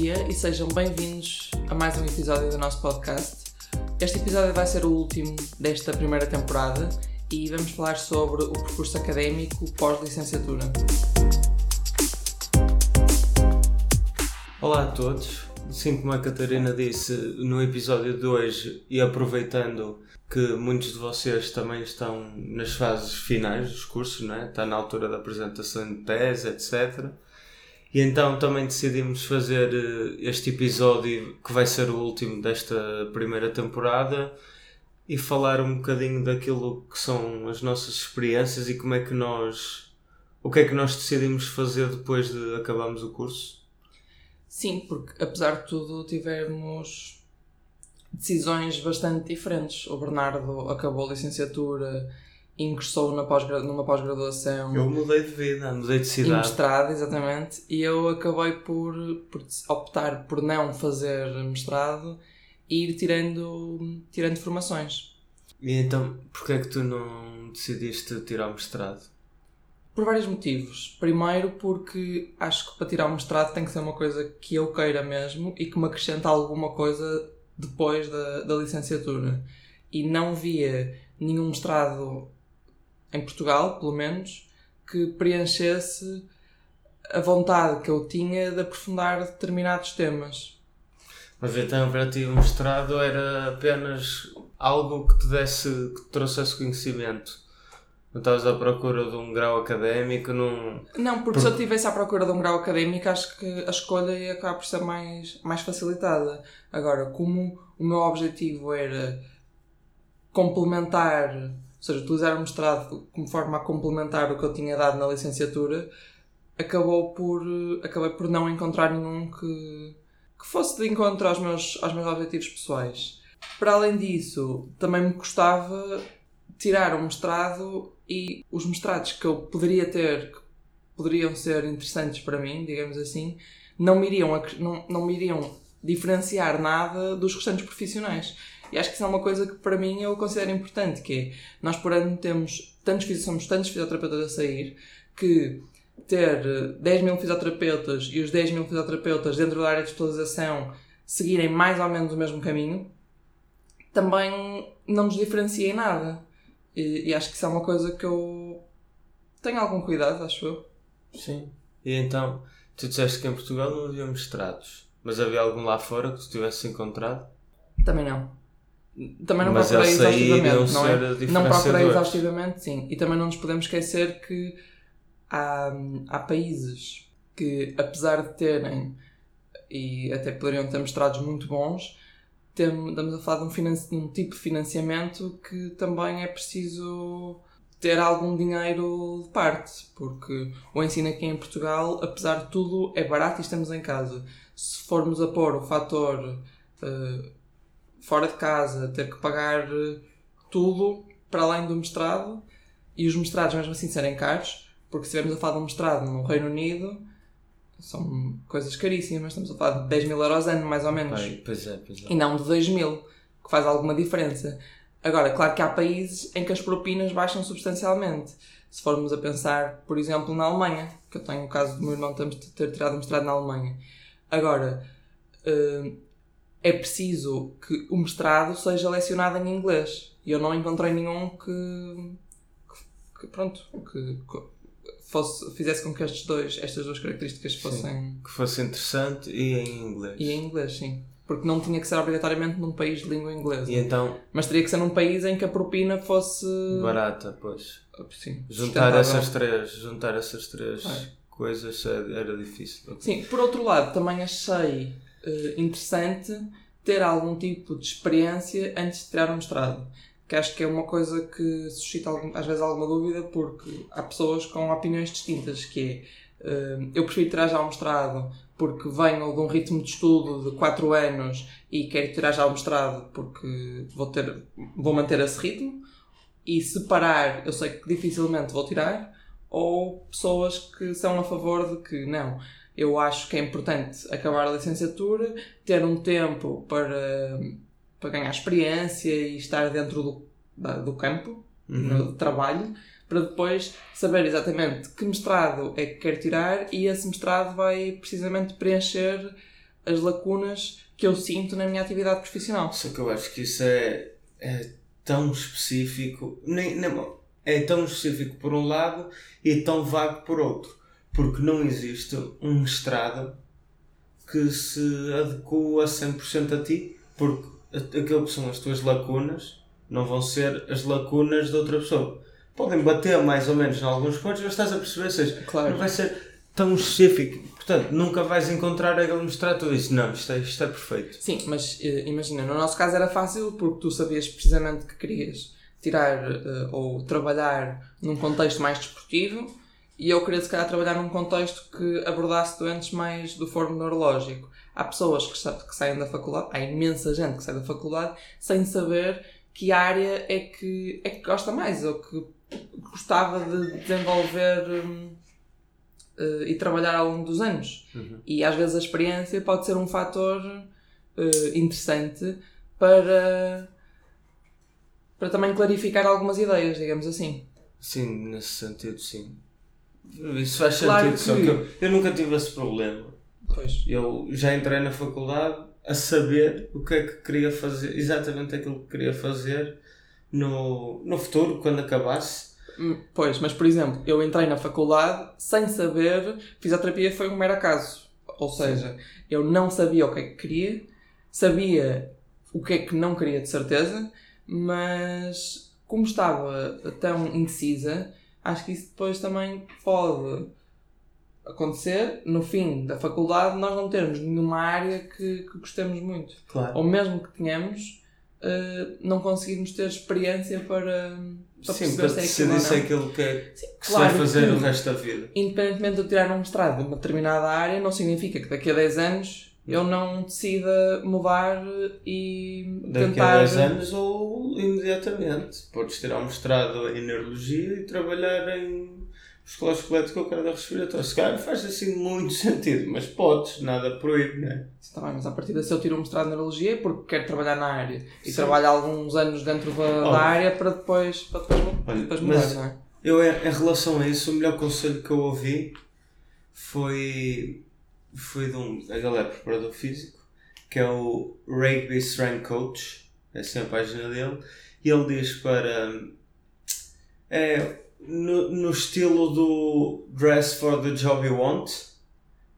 dia e sejam bem-vindos a mais um episódio do nosso podcast. Este episódio vai ser o último desta primeira temporada e vamos falar sobre o percurso académico pós-licenciatura. Olá a todos. Sim, como a Catarina disse no episódio de hoje, e aproveitando que muitos de vocês também estão nas fases finais dos cursos, é? está na altura da apresentação de tese, etc. E então também decidimos fazer eh, este episódio, que vai ser o último desta primeira temporada, e falar um bocadinho daquilo que são as nossas experiências e como é que nós. o que é que nós decidimos fazer depois de acabarmos o curso. Sim, porque apesar de tudo tivemos decisões bastante diferentes. O Bernardo acabou a licenciatura ingressou na pós numa pós-graduação. Eu mudei de vida, mudei de cidade. E mestrado, exatamente. E eu acabei por, por optar por não fazer mestrado e ir tirando, tirando formações. E então, porquê é que tu não decidiste tirar o mestrado? Por vários motivos. Primeiro, porque acho que para tirar o mestrado tem que ser uma coisa que eu queira mesmo e que me acrescenta alguma coisa depois da, da licenciatura. E não via nenhum mestrado em Portugal, pelo menos, que preenchesse a vontade que eu tinha de aprofundar determinados temas. Mas então para ti o mestrado era apenas algo que te desse, que te trouxesse conhecimento. Não estavas à procura de um grau académico, não... Não, porque Por... se eu estivesse à procura de um grau académico, acho que a escolha ia acabar por ser mais, mais facilitada. Agora, como o meu objetivo era complementar ou seja, utilizar o mestrado como forma a complementar o que eu tinha dado na licenciatura, acabou por, acabei por não encontrar nenhum que, que fosse de encontro aos meus, aos meus objetivos pessoais. Para além disso, também me custava tirar um mestrado e os mestrados que eu poderia ter, que poderiam ser interessantes para mim, digamos assim, não me iriam, não, não me iriam diferenciar nada dos restantes profissionais. E acho que isso é uma coisa que para mim eu considero importante, que é, nós por ano temos tantos, somos tantos fisioterapeutas a sair, que ter 10 mil fisioterapeutas e os 10 mil fisioterapeutas dentro da área de especialização seguirem mais ou menos o mesmo caminho, também não nos diferencia em nada. E, e acho que isso é uma coisa que eu tenho algum cuidado, acho eu. Sim. E então, tu disseste que em Portugal não havia mestrados, mas havia algum lá fora que tu tivesse encontrado? Também não. Também não Mas procurei exaustivamente, não é? Não procurei exaustivamente, sim. E também não nos podemos esquecer que há, há países que, apesar de terem, e até poderiam ter mestrados muito bons, tem, estamos a falar de um, um tipo de financiamento que também é preciso ter algum dinheiro de parte, porque o ensino aqui em Portugal, apesar de tudo, é barato e estamos em casa. Se formos a pôr o fator uh, fora de casa, ter que pagar eh, tudo para além do mestrado e os mestrados mesmo assim serem caros, porque se estivermos a falar de um mestrado no Reino Unido são coisas caríssimas, estamos a falar de 10 mil euros ano mais ou menos. Ai, pois é, pois é. E não de 2 mil, que faz alguma diferença. Agora, claro que há países em que as propinas baixam substancialmente. Se formos a pensar, por exemplo, na Alemanha, que eu tenho o caso do meu irmão ter tirado mestrado na Alemanha. Agora, uh, é preciso que o mestrado seja lecionado em inglês. E eu não encontrei nenhum que, que, que pronto, que, fosse, fizesse com que estes dois, estas duas características fossem... Sim, que fosse interessante e em inglês. E em inglês, sim. Porque não tinha que ser obrigatoriamente num país de língua inglesa. E então... Mas teria que ser num país em que a propina fosse... Barata, pois. Sim, juntar essas três, juntar essas três coisas era difícil. Sim, por outro lado, também achei uh, interessante ter algum tipo de experiência antes de tirar um mestrado. Que acho que é uma coisa que suscita algum, às vezes alguma dúvida, porque há pessoas com opiniões distintas, que é, uh, eu prefiro tirar já um mestrado porque venho de um ritmo de estudo de 4 anos e quero tirar já o mestrado porque vou, ter, vou manter esse ritmo, e se parar, eu sei que dificilmente vou tirar, ou pessoas que são a favor de que não, eu acho que é importante acabar a licenciatura, ter um tempo para, para ganhar experiência e estar dentro do, do campo, uhum. do trabalho, para depois saber exatamente que mestrado é que quer tirar e esse mestrado vai precisamente preencher as lacunas que eu sinto na minha atividade profissional. Só que eu acho que isso é, é tão específico, nem, nem, é tão específico por um lado e tão vago por outro. Porque não existe um mestrado que se adequa a 100% a ti, porque aquilo que são as tuas lacunas não vão ser as lacunas de outra pessoa. Podem bater mais ou menos em alguns pontos, mas estás a perceber, seja, Claro. não vai ser tão específico. Portanto, nunca vais encontrar aquele mestrado e disse, não, isto é, isto é perfeito. Sim, mas eh, imagina, no nosso caso era fácil porque tu sabias precisamente que querias tirar eh, ou trabalhar num contexto mais desportivo e eu queria se calhar trabalhar num contexto que abordasse doentes mais do foro neurológico. Há pessoas que, que saem da faculdade, há imensa gente que sai da faculdade sem saber que área é que, é que gosta mais ou que gostava de desenvolver hum, eh, e trabalhar ao longo dos anos. E às vezes a experiência pode ser um fator eh, interessante para, para também clarificar algumas ideias, digamos assim. Sim, nesse sentido, sim. Isso faz Claro sentido, só que- que eu, eu nunca tive esse problema. Pois. Eu já entrei na faculdade a saber o que é que queria fazer, exatamente aquilo que queria fazer no, no futuro, quando acabasse. Hum, Pois, mas por exemplo, eu entrei na faculdade sem saber, fisioterapia foi um mero acaso. Ou seja, eu não sabia o que é que queria, sabia o que é que não queria de certeza, mas como estava tão indecisa, acho que isso depois também pode acontecer no fim da faculdade nós não termos nenhuma área que, que gostemos muito. Claro. Ou mesmo que tenhamos, eh, não conseguirmos ter experiência para, para Sim, para se é decidir se é aquilo que, é, que se claro vai fazer que- o resto da vida. Independentemente de eu tirar um mestrado de uma determinada área, não significa que daqui a 10 anos eu não decida mudar e Daqui tentar. a 10 anos ou imediatamente. Podes tirar um mestrado em neurologia e trabalhar em musculação esquelética ou cardiorrespiratória. Se calhar faz assim muito sentido, mas podes, nada proíbe, não é? Está bem, mas a partir se eu tiro um mestrado em neurologia é porque quero trabalhar na área e Sim. trabalho alguns anos dentro da, da área para depois, para depois, Olha, depois mas- mudar, não é? Eu, em relação a isso, o melhor conselho que eu ouvi foi, foi de um, ele é preparador físico, que é o Rugby Strength Coach, essa é a página dele, e ele diz para, é, no, no estilo do Dress for the Job You Want,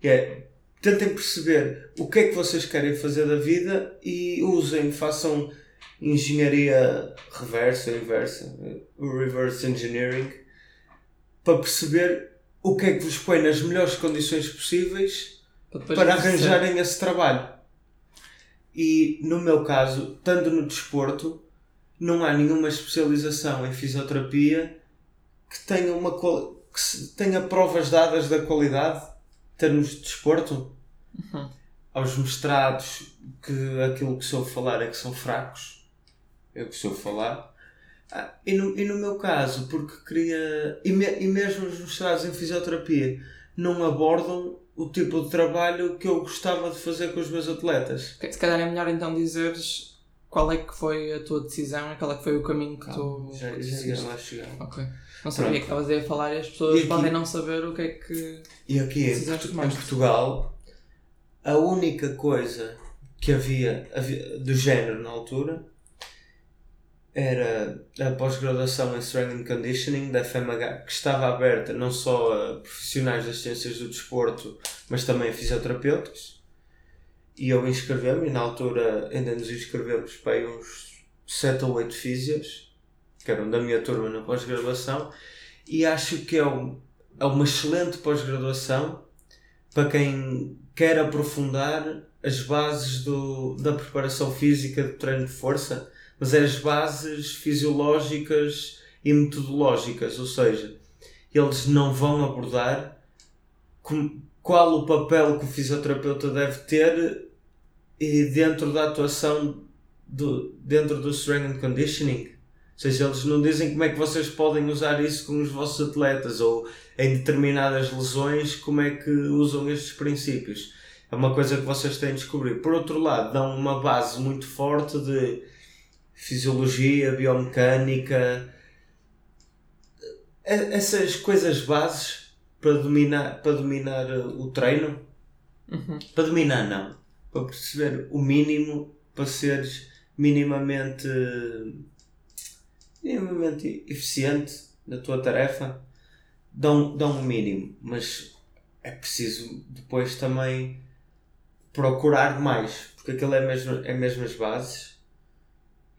que é, tentem perceber o que é que vocês querem fazer da vida e usem, façam engenharia reversa, inversa, o reverse engineering, para perceber o que é que vos põe nas melhores condições possíveis para perceber. arranjarem esse trabalho. E no meu caso, estando no desporto, não há nenhuma especialização em fisioterapia que tenha, uma, que tenha provas dadas da qualidade em termos de desporto. Uhum. Aos mestrados, que aquilo que soube falar é que são fracos, é o que soube falar. Ah, e, no, e no meu caso, porque queria. E, me- e mesmo os mestrados em fisioterapia não abordam o tipo de trabalho que eu gostava de fazer com os meus atletas. Se calhar é melhor então dizeres qual é que foi a tua decisão e qual é que foi o caminho que tu. já, já ia lá chegar. Ok. Não sabia Pronto. que estavas aí a falar e as pessoas E aqui- podem não saber o que é que. E aqui em, em. Portugal, a única coisa que havia, havia do género na altura era a pós-graduação em Strength and Conditioning da FMH, que estava aberta não só a profissionais das ciências do desporto, mas também a fisioterapeutas. E eu inscrevi-me, e na altura ainda nos inscrevemos para uns 7 ou 8 físios, que eram da minha turma na pós-graduação, e acho que é, um, é uma excelente pós-graduação para quem quer aprofundar as bases do, da preparação física do treino de força, mas é as bases fisiológicas e metodológicas, ou seja, eles não vão abordar qual o papel que o fisioterapeuta deve ter e dentro da atuação do, dentro do strength and conditioning. Ou seja, eles não dizem como é que vocês podem usar isso com os vossos atletas ou em determinadas lesões como é que usam estes princípios. É uma coisa que vocês têm de descobrir. Por outro lado, dão uma base muito forte de fisiologia, biomecânica, e- essas coisas bases para dominar, para dominar uh, o treino. Uhum. Para dominar, não. para perceber o mínimo para seres minimamente minimamente eficiente na tua tarefa dão, dão um mínimo mas é preciso depois também procurar mais porque aquilo é mesmo, é mesmo as bases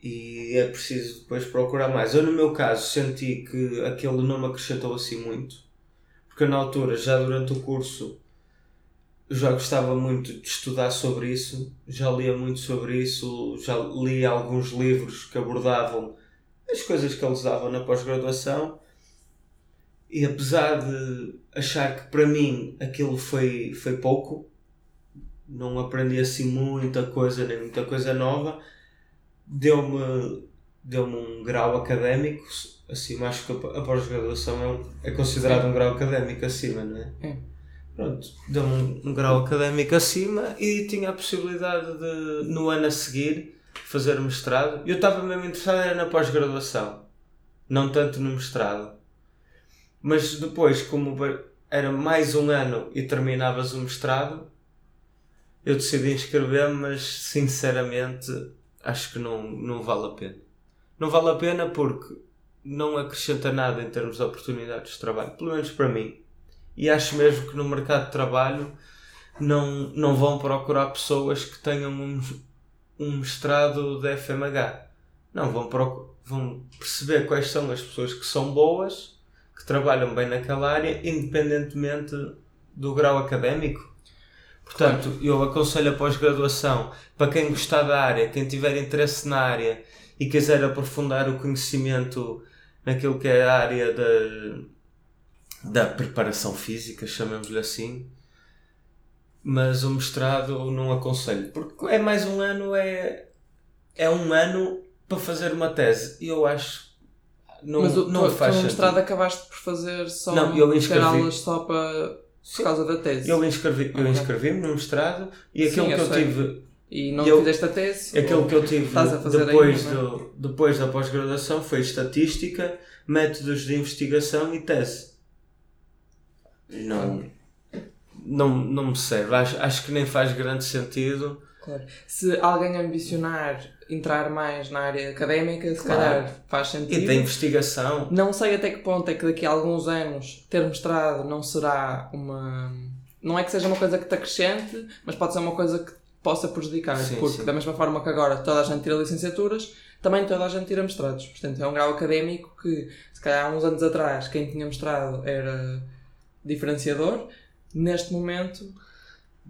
e é preciso depois procurar mais. Eu no meu caso senti que aquilo não me acrescentou assim muito porque na altura já durante o curso já gostava muito de estudar sobre isso, já lia muito sobre isso, já li alguns livros que abordavam as coisas que eles davam na pós-graduação. E apesar de achar que para mim aquilo foi, foi pouco, não aprendi assim muita coisa, nem muita coisa nova, deu-me deu um grau académico, assim, acho que a pós-graduação é, é considerado um grau académico acima, não é? é. Pronto, deu-me um, um, grau académico acima e tinha a possibilidade de, no ano a seguir, fazer mestrado. Eu estava mesmo interessado era na pós-graduação, não tanto no mestrado. Mas depois, como era mais um ano e terminavas o mestrado, eu decidi inscrever-me, mas sinceramente acho que não, não vale a pena. Não vale a pena porque não acrescenta nada em termos de oportunidades de trabalho, pelo menos para mim e acho mesmo que no mercado de trabalho não, não vão procurar pessoas que tenham um, um mestrado da FMH. Não, vão, vão perceber quais são as pessoas que são boas, que trabalham bem naquela área, independentemente do grau académico. Portanto, eu aconselho a pós-graduação para quem gostar da área, quem tiver interesse na área e quiser aprofundar o conhecimento naquilo que é a área da da preparação física, chamemos-lhe assim. Mas o mestrado não aconselho, porque é mais um ano, é, é um ano para fazer uma tese. E eu acho não, Mas o, não tu, faz tu mestrado acabaste por fazer só não, eu inscrevi, aulas só para, por causa da tese? Eu inscrevi-me okay. inscrevi no mestrado e aquilo Sim, que eu, eu tive. E não eu, fizeste a tese? Aquilo que eu tive depois, ainda, do, depois da pós-graduação foi estatística, métodos de investigação e tese não, não, não me serve. Acho, acho que nem faz grande sentido. Claro. Se alguém ambicionar entrar mais na área académica, se claro. calhar faz sentido. E da investigação. Não sei até que ponto é que daqui a alguns anos ter mestrado não será uma. Não é que seja uma coisa que te acrescente, mas pode ser uma coisa que possa prejudicar. Sim, porque, sim. da mesma forma que agora toda a gente tira licenciaturas, também toda a gente tira mestrados. Portanto, é um grau académico que, se calhar há uns anos atrás, quem tinha mestrado era diferenciador. Neste momento,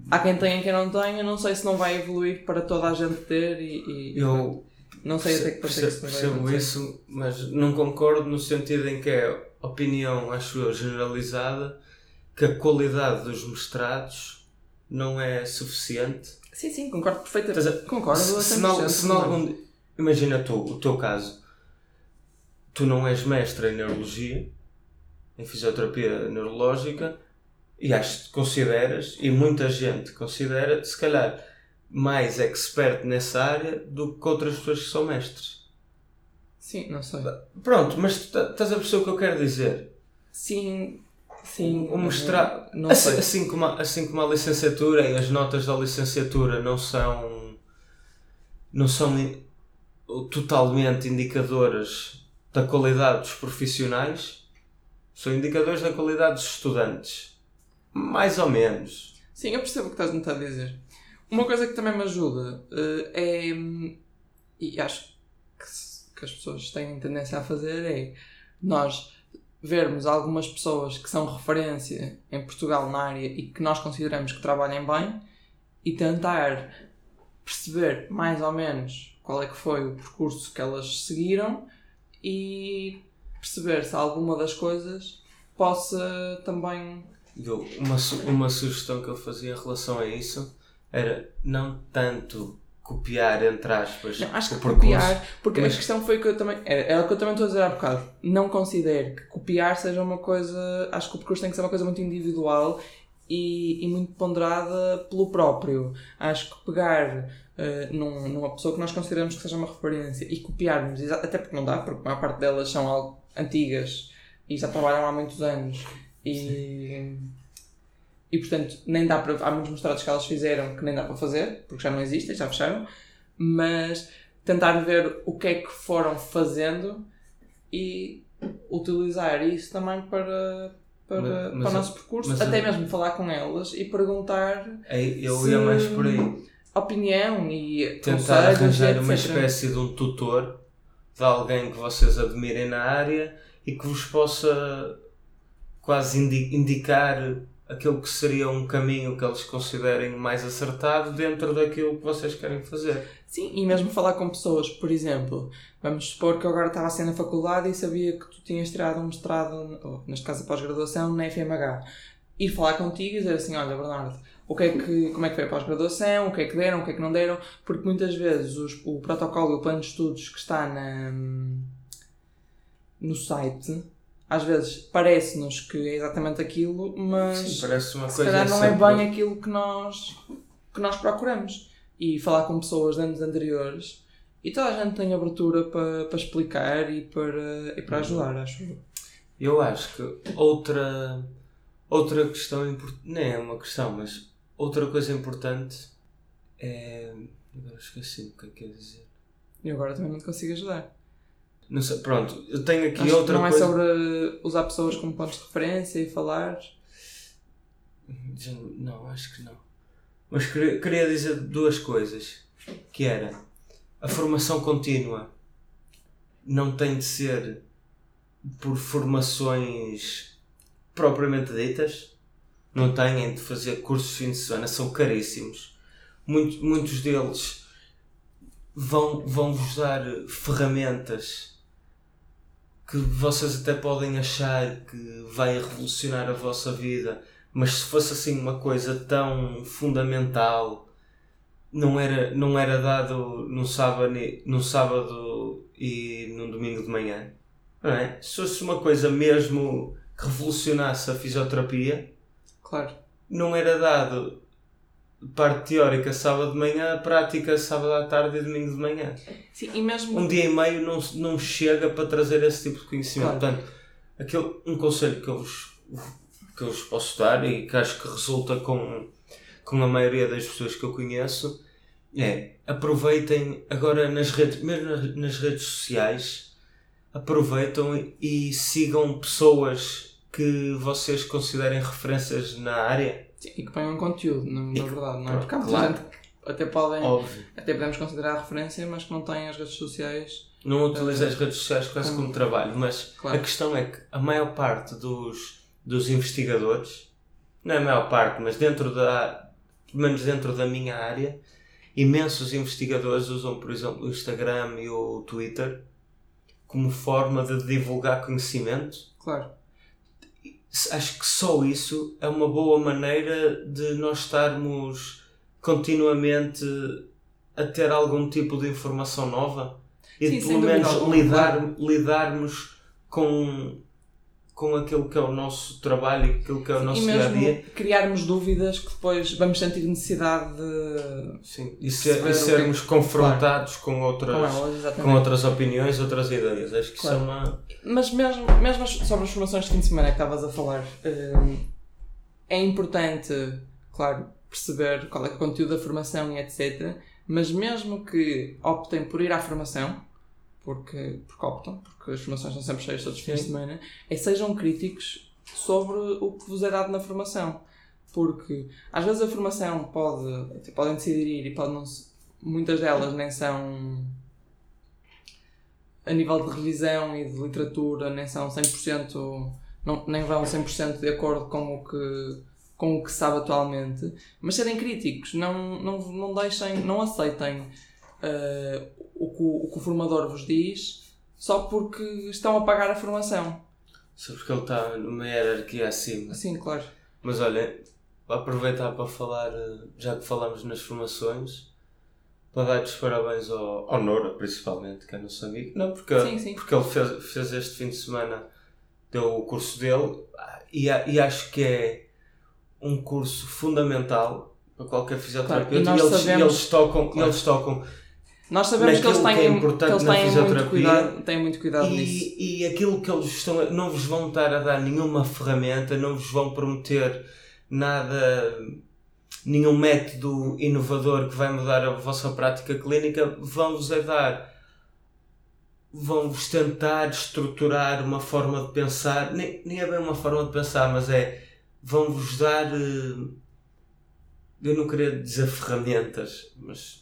há quem tenha e quem não tenha. Não sei se não vai evoluir para toda a gente ter e. e eu não sei até que percebo, isso percebo isso, mas não concordo no sentido em que é opinião, acho eu, generalizada que a qualidade dos mestrados não é suficiente. Sim, sim, concordo perfeitamente. Concordo. Se, se, não, se não algum, imagina tu, o teu caso, tu não és mestre em neurologia, em fisioterapia neurológica e acho que consideras, e muita gente considera, se calhar mais expert nessa área do que outras pessoas que são mestres. Sim, não sei. Pronto, mas estás a perceber o que eu quero dizer? Sim, sim. O mestrado, assim, assim, como a, assim como a licenciatura e as notas da licenciatura não são não são totalmente indicadoras da qualidade dos profissionais, são indicadores da qualidade dos estudantes. Mais ou menos. Sim, eu percebo o que estás a dizer. Uma coisa que também me ajuda uh, é. E acho que, que as pessoas têm tendência a fazer é nós vermos algumas pessoas que são referência em Portugal na área e que nós consideramos que trabalhem bem e tentar perceber mais ou menos qual é que foi o percurso que elas seguiram e perceber se alguma das coisas possa também. Eu, uma, uma sugestão que eu fazia em relação a isso era não tanto copiar, entre aspas, não, acho que copiar, porque mas... a questão foi que eu também. Era, era o que eu também estou a dizer há bocado. Não considero que copiar seja uma coisa. Acho que o percurso tem que ser uma coisa muito individual e, e muito ponderada pelo próprio. Acho que pegar uh, num, numa pessoa que nós consideramos que seja uma referência e copiarmos, até porque não dá, porque a maior parte delas são algo antigas e já trabalham há muitos anos e, e portanto nem dá para. Há muitos mestrados que elas fizeram que nem dá para fazer, porque já não existem, já fecharam, mas tentar ver o que é que foram fazendo e utilizar isso também para, para, Mas- mas para o nosso percurso, até mesmo falar com elas e perguntar É, Eu ia mais por aí. opinião e Tentar arranjar uma espécie de um tutor de alguém que vocês admirem na área e que vos possa quase indi- indicar aquilo que seria um caminho que eles considerem mais acertado dentro daquilo que vocês querem fazer. Sim, e mesmo falar com pessoas, por exemplo, vamos supor que eu agora estava assim na faculdade e sabia que tu tinhas tirado um mestrado, ou neste caso a pós-graduação, na FMH. Ir falar contigo e dizer assim, olha Bernardo, o que é que, como é que foi a pós-graduação, o que é que deram, o que é que não deram, porque muitas vezes os- o protocolo e o plano de estudos que está na, no site, às vezes parece-nos que é exatamente aquilo, mas Sim, parece uma se coisa calhar não é bem aquilo que nós, que nós procuramos. E falar com pessoas de anos anteriores e toda a gente tem abertura para, para explicar e para, e para ajudar, acho eu. Eu acho que outra, outra questão importante, nem é uma questão, mas outra coisa importante é. Agora esqueci o que é que ia dizer. E agora também não te consigo ajudar. Não sei, pronto, eu tenho aqui Acho que outra não coisa. é sobre usar pessoas como pontos de referência e falar. Não- acho que não. Mas queria, queria dizer duas coisas. Que era a formação contínua não tem de ser por formações propriamente ditas. Não têm de fazer cursos de fim de semana, são caríssimos. Muito- muitos deles vão, vão vos dar ferramentas que vocês até podem achar que vai revolucionar a vossa vida, mas se fosse assim uma coisa tão fundamental, não era, não era dado num sábado, e- num sábado e num domingo de manhã. Não é? Se fosse uma coisa mesmo que revolucionasse a fisioterapia, Claro. não era dado parte teórica sábado de manhã, prática sábado à tarde e domingo de manhã. Sim, mesmo. Um dia e meio não, não chega para trazer esse tipo de conhecimento. Claro. Portanto, aquele, um conselho que eu, vos, que eu vos posso dar e que acho que resulta com, com a maioria das pessoas que eu conheço é aproveitem agora nas redes, mesmo nas, nas redes sociais, aproveitam e sigam pessoas que vocês considerem referências na área. Sim, e que ponham conteúdo, na, na verdade, não é? Porque há muita claro. gente que até podem. Óbvio. Até podemos considerar referência, mas que não têm as redes sociais. Não utilizo as redes sociais quase como trabalho, mas Claro. a questão é que a maior parte dos, dos investigadores, não é a maior parte, mas dentro da, pelo menos dentro da minha área, imensos investigadores usam, por exemplo, o Instagram e o Twitter como forma de divulgar conhecimento. Claro. Acho que só isso é uma boa maneira de nós estarmos continuamente a ter algum tipo de informação nova e Sim, de pelo menos lidar, lidarmos com, com aquilo que é o nosso trabalho e aquilo que é o nosso dia a dia. criarmos dúvidas que depois vamos sentir necessidade de. Sim, e, ser- e que é sermos confrontados com, outras, Com com outras opiniões, outras ideias. Acho que Claro. isso é uma. Mas mesmo, mesmo sobre as formações de fim de semana que estavas a falar, hum, é importante, claro, perceber qual que é o conteúdo da formação e etc. Mas mesmo que optem por ir à formação, porque, porque optam, porque as formações são sempre cheias todos os fins de semana, é sejam críticos sobre o que vos é dado na formação. Porque às vezes a formação pode, podem decidir ir e pode não muitas delas nem são a nível de revisão e de literatura nem são 100% não, nem vão 100% de acordo com o que com o que sabe atualmente mas serem críticos não, não, não deixem não aceitem eh, o, que, o, o que o formador vos diz só porque estão a pagar a formação Só porque ele está numa hierarquia acima. sim claro Mas olha, vou aproveitar para falar, eh, já que falamos nas formações, para dar os parabéns ao, ao Nora, principalmente, que é nosso amigo. Não, porque, Sim, sim. porque ele fez, fez este fim de semana, deu o curso dele, ah, e, e acho que é um curso fundamental para qualquer fisioterapeuta. Claro, e e, eles, sabemos- e eles tocam, Claro. eles tocam nós sabemos que eles Naquilo que é têm, que importante eles têm muito cuidado têm muito cuidado nisso. E, e aquilo que eles estão a- não vos vão estar a dar nenhuma ferramenta, não vos vão prometer nada, nenhum método inovador que vai mudar a vossa prática clínica, vão-vos é dar, vão-vos tentar estruturar uma forma de pensar, nem, nem é bem uma forma de pensar, mas é, vão-vos dar, eh, eu não queria dizer ferramentas, mas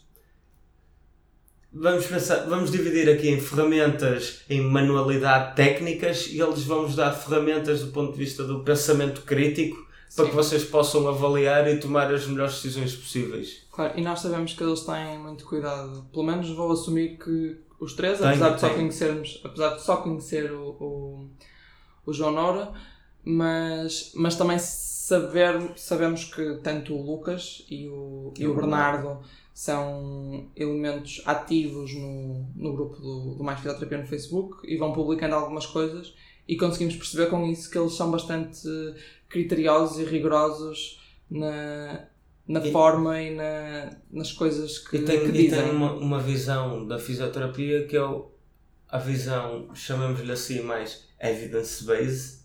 vamos pensar, vamos dividir aqui em ferramentas em manualidade técnicas e eles vão nos dar ferramentas do ponto de vista do pensamento crítico para que vocês possam avaliar e tomar as melhores decisões possíveis. Claro, e nós sabemos que eles têm muito cuidado. Pelo menos vou assumir que os três, apesar, de só conhecermos, apesar de só conhecer o, o, o João Nora, mas, mas também saber, sabemos que tanto o Lucas e o, e o Bernardo são elementos ativos no, no grupo do, do Mais Fisioterapia no Facebook e vão publicando algumas coisas e conseguimos perceber com isso que eles são bastante criteriosos e rigorosos na, na e, forma e na, nas coisas que, e tem, que dizem. E tem uma, uma visão da fisioterapia que é o, a visão, chamamos-lhe assim, mais evidence-based.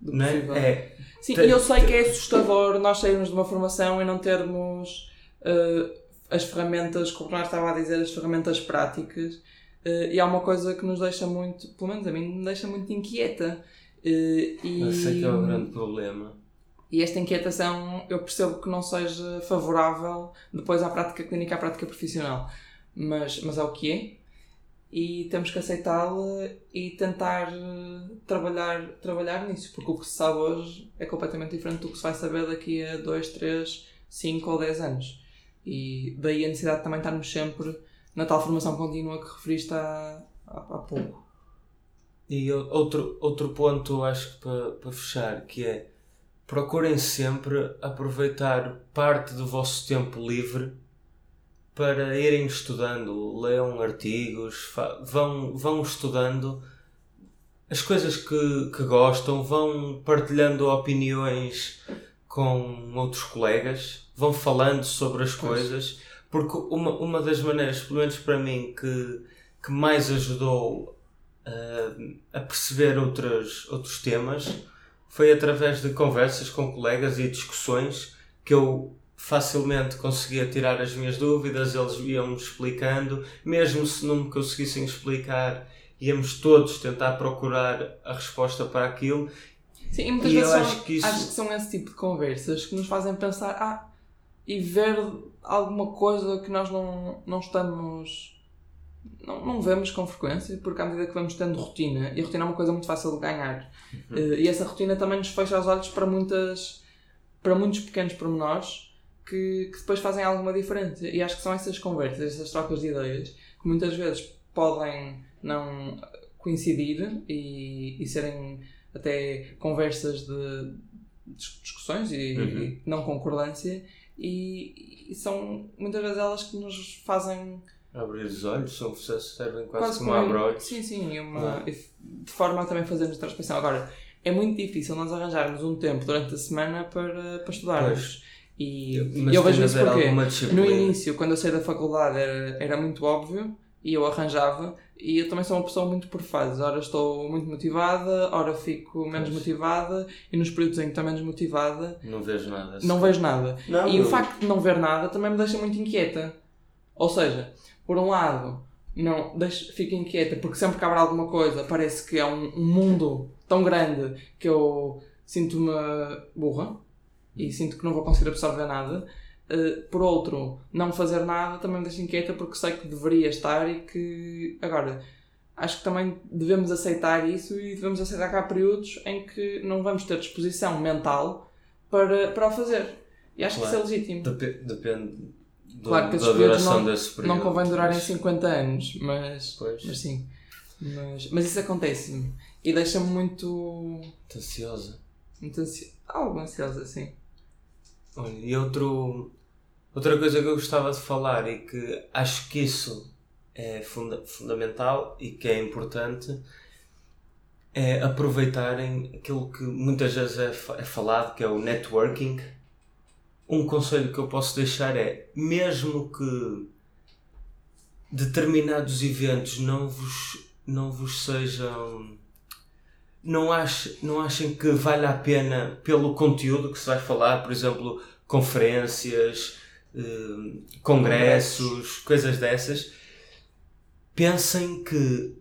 Não é? é? Sim, e eu sei que é assustador nós sairmos de uma formação e não termos uh, as ferramentas, como nós estava a dizer, as ferramentas práticas. Uh, e há uma coisa que nos deixa muito, pelo menos a mim, me deixa muito inquieta. Uh, e, Esse é que é o grande problema. E esta inquietação eu percebo que não seja favorável depois à prática clínica, à prática profissional. Mas, mas é o que é. E temos que aceitá-la e tentar eh, trabalhar, trabalhar nisso, porque o que se sabe hoje é completamente diferente do que se vai saber daqui a 2, 3, 5 ou 10 anos. E daí a necessidade de também estarmos sempre na tal formação contínua que referiste há, há, há pouco. E outro, outro ponto, acho que para, para fechar, que é procurem sempre aproveitar parte do vosso tempo livre para irem estudando, leiam artigos, vão, vão estudando as coisas que, que gostam, vão partilhando opiniões com outros colegas vão falando sobre as pois. coisas, porque uma, uma das maneiras, pelo menos para mim, que, que mais ajudou uh, a perceber outros, outros temas foi através de conversas com colegas e discussões que eu facilmente conseguia tirar as minhas dúvidas, eles iam-me explicando, mesmo se não me conseguissem explicar, íamos todos tentar procurar a resposta para aquilo. Sim, e muitas e vezes acho, que isso... acho que são esse tipo de conversas que nos fazem pensar, ah, e ver alguma coisa que nós não, não estamos. Não, não vemos com frequência, porque à medida que vamos tendo rotina, e a rotina é uma coisa muito fácil de ganhar, uhum. Eh, e essa rotina também nos fecha os olhos para, muitas, para muitos pequenos pormenores que, que depois fazem alguma diferença. E acho que são essas conversas, essas trocas de ideias, que muitas vezes podem não coincidir e, e serem até conversas de discussões e, uhum. e não concordância e, e, são muitas vezes elas que nos fazem abrir os olhos, são, servem quase, quase como, abrir Sim, sim, uma, de forma a também fazermos introspecção. Agora, é muito difícil nós arranjarmos um tempo durante a semana para, para estudarmos. E Mas eu vejo isso porque no início, quando eu saí da faculdade, era, era muito óbvio e eu arranjava. E eu também sou uma pessoa muito por fases. Ora estou muito motivada, ora fico menos motivada e nos períodos em que estou menos motivada. Não vejo nada. Não vejo nada. Não, e não. o facto de não ver nada também me deixa muito inquieta. Ou seja, por um lado, não, deixo, fico inquieta porque sempre que abre alguma coisa parece que é um, um mundo tão grande que eu sinto-me burra e sinto que não vou conseguir absorver nada. Uh, por outro, não fazer nada também me deixa inquieta porque sei que deveria estar e que. Agora, acho que também devemos aceitar isso e devemos aceitar que há períodos em que não vamos ter disposição mental para, para o fazer. E acho claro. que isso é legítimo. Dep depende do, claro que da duração não, desse período. Não convém durarem 50 anos, mas, mas sim. Mas, mas isso acontece-me e deixa-me muito. Muito ansiosa. Muito ansiosa. Algo ansiosa, sim. Olha, e outro, outra coisa que eu gostava de falar e que acho que isso é funda fundamental e que é importante é aproveitarem aquilo que muitas vezes é, é falado, que é o networking. Um conselho que eu posso deixar é, mesmo que determinados eventos não vos, não vos sejam não, ach, não achem que vale a pena pelo conteúdo que se vai falar, por exemplo, conferências, eh, congressos, coisas dessas. Pensem que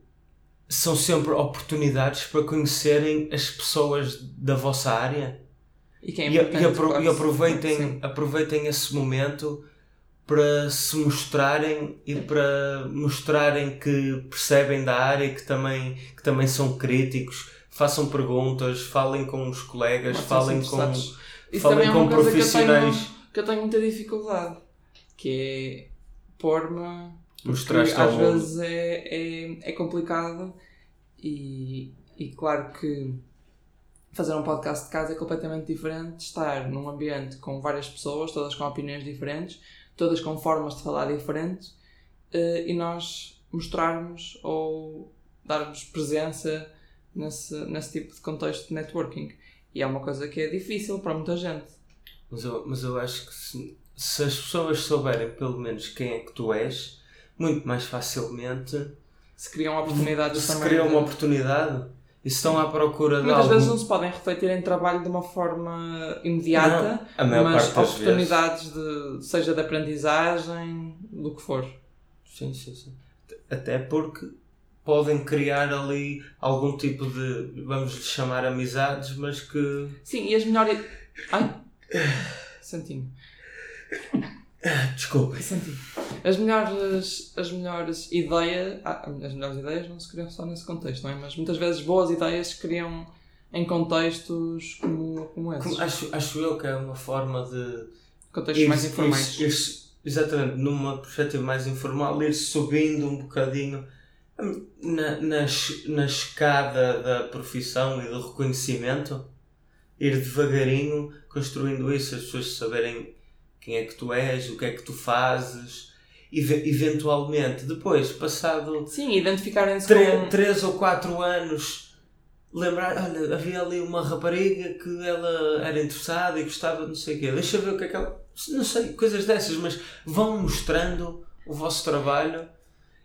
são sempre oportunidades para conhecerem as pessoas da vossa área E, é e, e apro- e aproveitem, sim. aproveitem esse momento para se mostrarem e para mostrarem que percebem da área e que também, que também são críticos, façam perguntas, falem com os colegas, Mas falem com, falem é com profissionais. Que eu tenho muita dificuldade, que é pôr-me. Mostrar porque ao às vezes é, é, é complicado e, e claro que fazer um podcast de casa é completamente diferente de estar num ambiente com várias pessoas, todas com opiniões diferentes, todas com formas de falar diferentes eh, e nós mostrarmos ou darmos presença nesse, nesse tipo de contexto de networking. E é uma coisa que é difícil para muita gente. Mas eu, mas eu acho que se, se as pessoas souberem pelo menos quem é que tu és, muito mais facilmente Se criam oportunidades se também. criam uma oportunidade e se estão à procura de Muitas vezes não se podem refletir em trabalho de uma forma imediata, Não, mas oportunidades de seja de aprendizagem, do que for. Sim, sim, sim. Até porque podem criar ali algum tipo de, vamos lhe chamar amizades, mas que. Sim, e as melhores. Ai! Santinho. Desculpem. Santinho. As melhores, as melhores ideias. ah, as melhores ideias não se criam só nesse contexto, não é? Mas muitas vezes boas ideias se criam em contextos como, como esses. Acho, acho eu que é uma forma de. Contextos mais ir- informais. ir- ir- exatamente, numa perspectiva mais informal, ir subindo um bocadinho na, na, na escada da profissão e do reconhecimento, ir devagarinho construindo isso, as pessoas saberem quem é que tu és, o que é que tu fazes, e eventualmente, depois, passado Sim, identificarem-se com. três ou quatro anos, lembrar, olha, havia ali uma rapariga que ela era interessada e gostava de não sei o quê, deixa ver o que é que ela. Não sei, coisas dessas, mas vão mostrando o vosso trabalho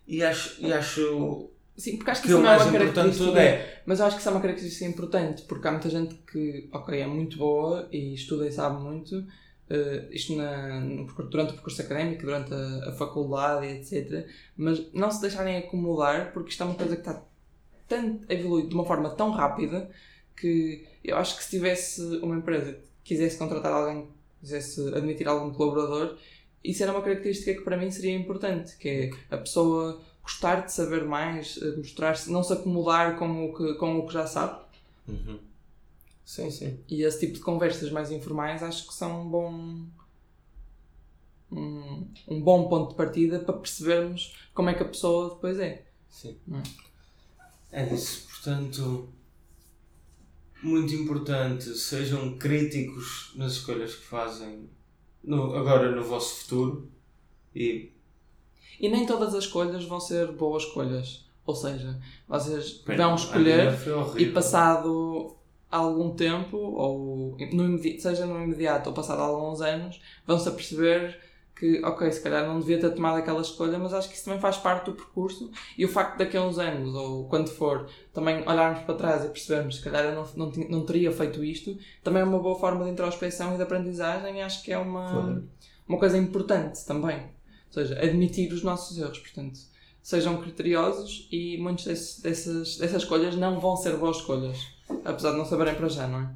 e acho, e acho Sim, porque acho que, que isso não é uma característica. é. Mas eu acho que isso é uma característica importante, porque há muita gente que, ok, é muito boa e estuda e sabe muito, eh, isto na, no durante o percurso académico, durante a, a faculdade, etc. Mas não se deixarem acumular, porque isto é uma coisa que está tanto a evoluir de uma forma tão rápida que eu acho que se tivesse uma empresa que quisesse contratar alguém, quisesse admitir algum colaborador, isso era uma característica que para mim seria importante, que é a pessoa gostar de saber mais, eh, mostrar-se, não se acomodar com o que, com o que já sabe. Uhum. Sim, sim. E esse tipo de conversas mais informais acho que são um bom, um, um bom ponto de partida para percebermos como é que a pessoa depois é. sim. É? É isso, portanto, muito importante, sejam críticos nas escolhas que fazem no- agora no vosso futuro e E nem todas as escolhas vão ser boas escolhas. Ou seja, vocês Pera, vão escolher e passado algum tempo, ou no seja no imediato ou passado alguns anos, vão-se a perceber que, ok, se calhar não devia ter tomado aquela escolha, mas acho que isso também faz parte do percurso e o facto de daqui a uns anos, ou quando for, também olharmos para trás e percebermos que se calhar eu não, não, tinha- não teria feito isto, também é uma boa forma de introspecção e de aprendizagem e acho que é uma, Claro. uma coisa importante também. Ou seja, admitir os nossos erros, portanto, sejam criteriosos e muitas dessas, dessas escolhas não vão ser boas escolhas, apesar de não saberem para já, não é?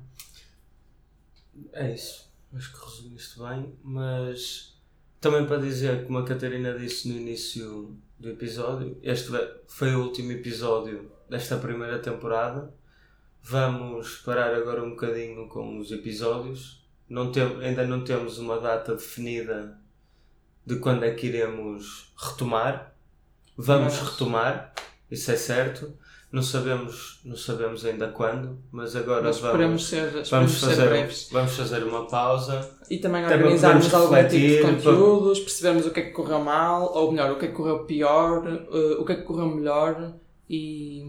É isso. Acho que resumiste bem, mas também para dizer, como a Catarina disse no início do episódio, este vai- foi o último episódio desta primeira temporada. Vamos parar agora um bocadinho com os episódios. Não tem, ainda não temos uma data definida de quando é que iremos retomar. Vamos retomar, isso é certo. Não sabemos, não sabemos ainda quando, mas agora Mas vamos, ser, Vamos fazer, vamos fazer uma pausa. E também Também organizarmos podemos algum tipo de refletir, conteúdos, percebermos o que é que correu mal, ou melhor, o que é que correu pior, eh, o que é que correu melhor e,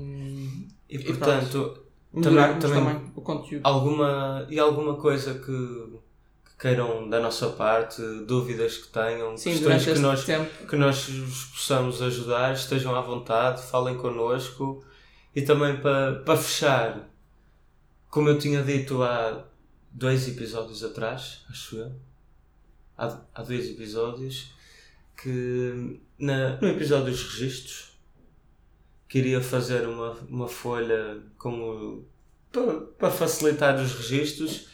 E E portanto, melhorarmos também- também, o conteúdo. alguma, e alguma coisa que, que queiram da nossa parte, dúvidas que tenham, Sim, questões que nós, tempo. que nós vos possamos ajudar, estejam à vontade, falem connosco. E também para, para fechar, como eu tinha dito há dois episódios atrás, acho eu, há, há dois episódios, que na, no episódio dos registros queria fazer uma, uma folha com o, para, para facilitar os registros.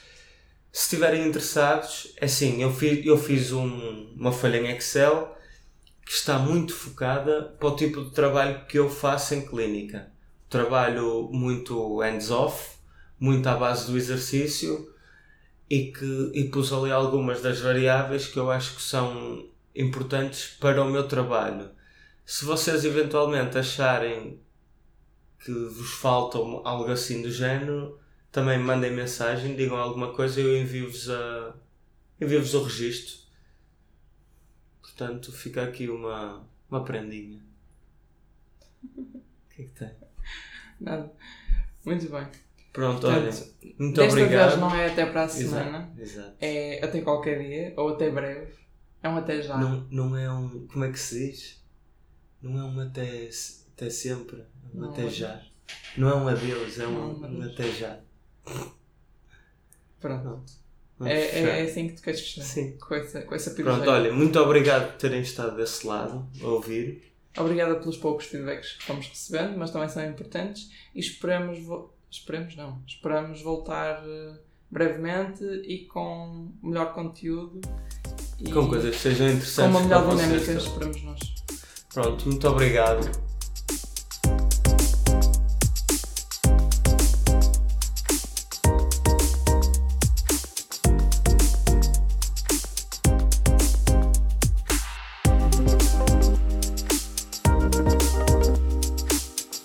Se estiverem interessados, é assim, eu fiz, eu fiz um, uma folha em Excel que está muito focada para o tipo de trabalho que eu faço em clínica. Trabalho muito hands-off, muito à base do exercício e que e pus ali algumas das variáveis que eu acho que são importantes para o meu trabalho. Se vocês eventualmente acharem que vos falta algo assim do género, também mandem mensagem, digam alguma coisa e eu envio-vos a envio-vos o registro. Portanto, fica aqui uma, uma prendinha. O que é que tem? Nada. Muito bem. Pronto, Portanto, olha, muito Desta obrigado. vez não é até para a semana, Exato, exato. é até qualquer dia, ou até breve. É um até já. Não, não é um. Como é que se diz? Não é um até, até sempre, é um Não, até mas- já. Não é um adeus, é Não, um, um um até já. Pronto. Pronto. Vamos É, fechar. é, assim que tu queres fechar. Sim. Com essa, com essa Pronto, pirojeira. olha, muito obrigado por terem estado desse lado a ouvir. Obrigada pelos poucos feedbacks que fomos recebendo, mas também são importantes. E esperamos. Vo... Esperemos não. Esperamos voltar eh, brevemente e com melhor conteúdo. E Com coisas que sejam com interessantes uma melhor vocês dinâmica, esperamos nós. Pronto, muito obrigado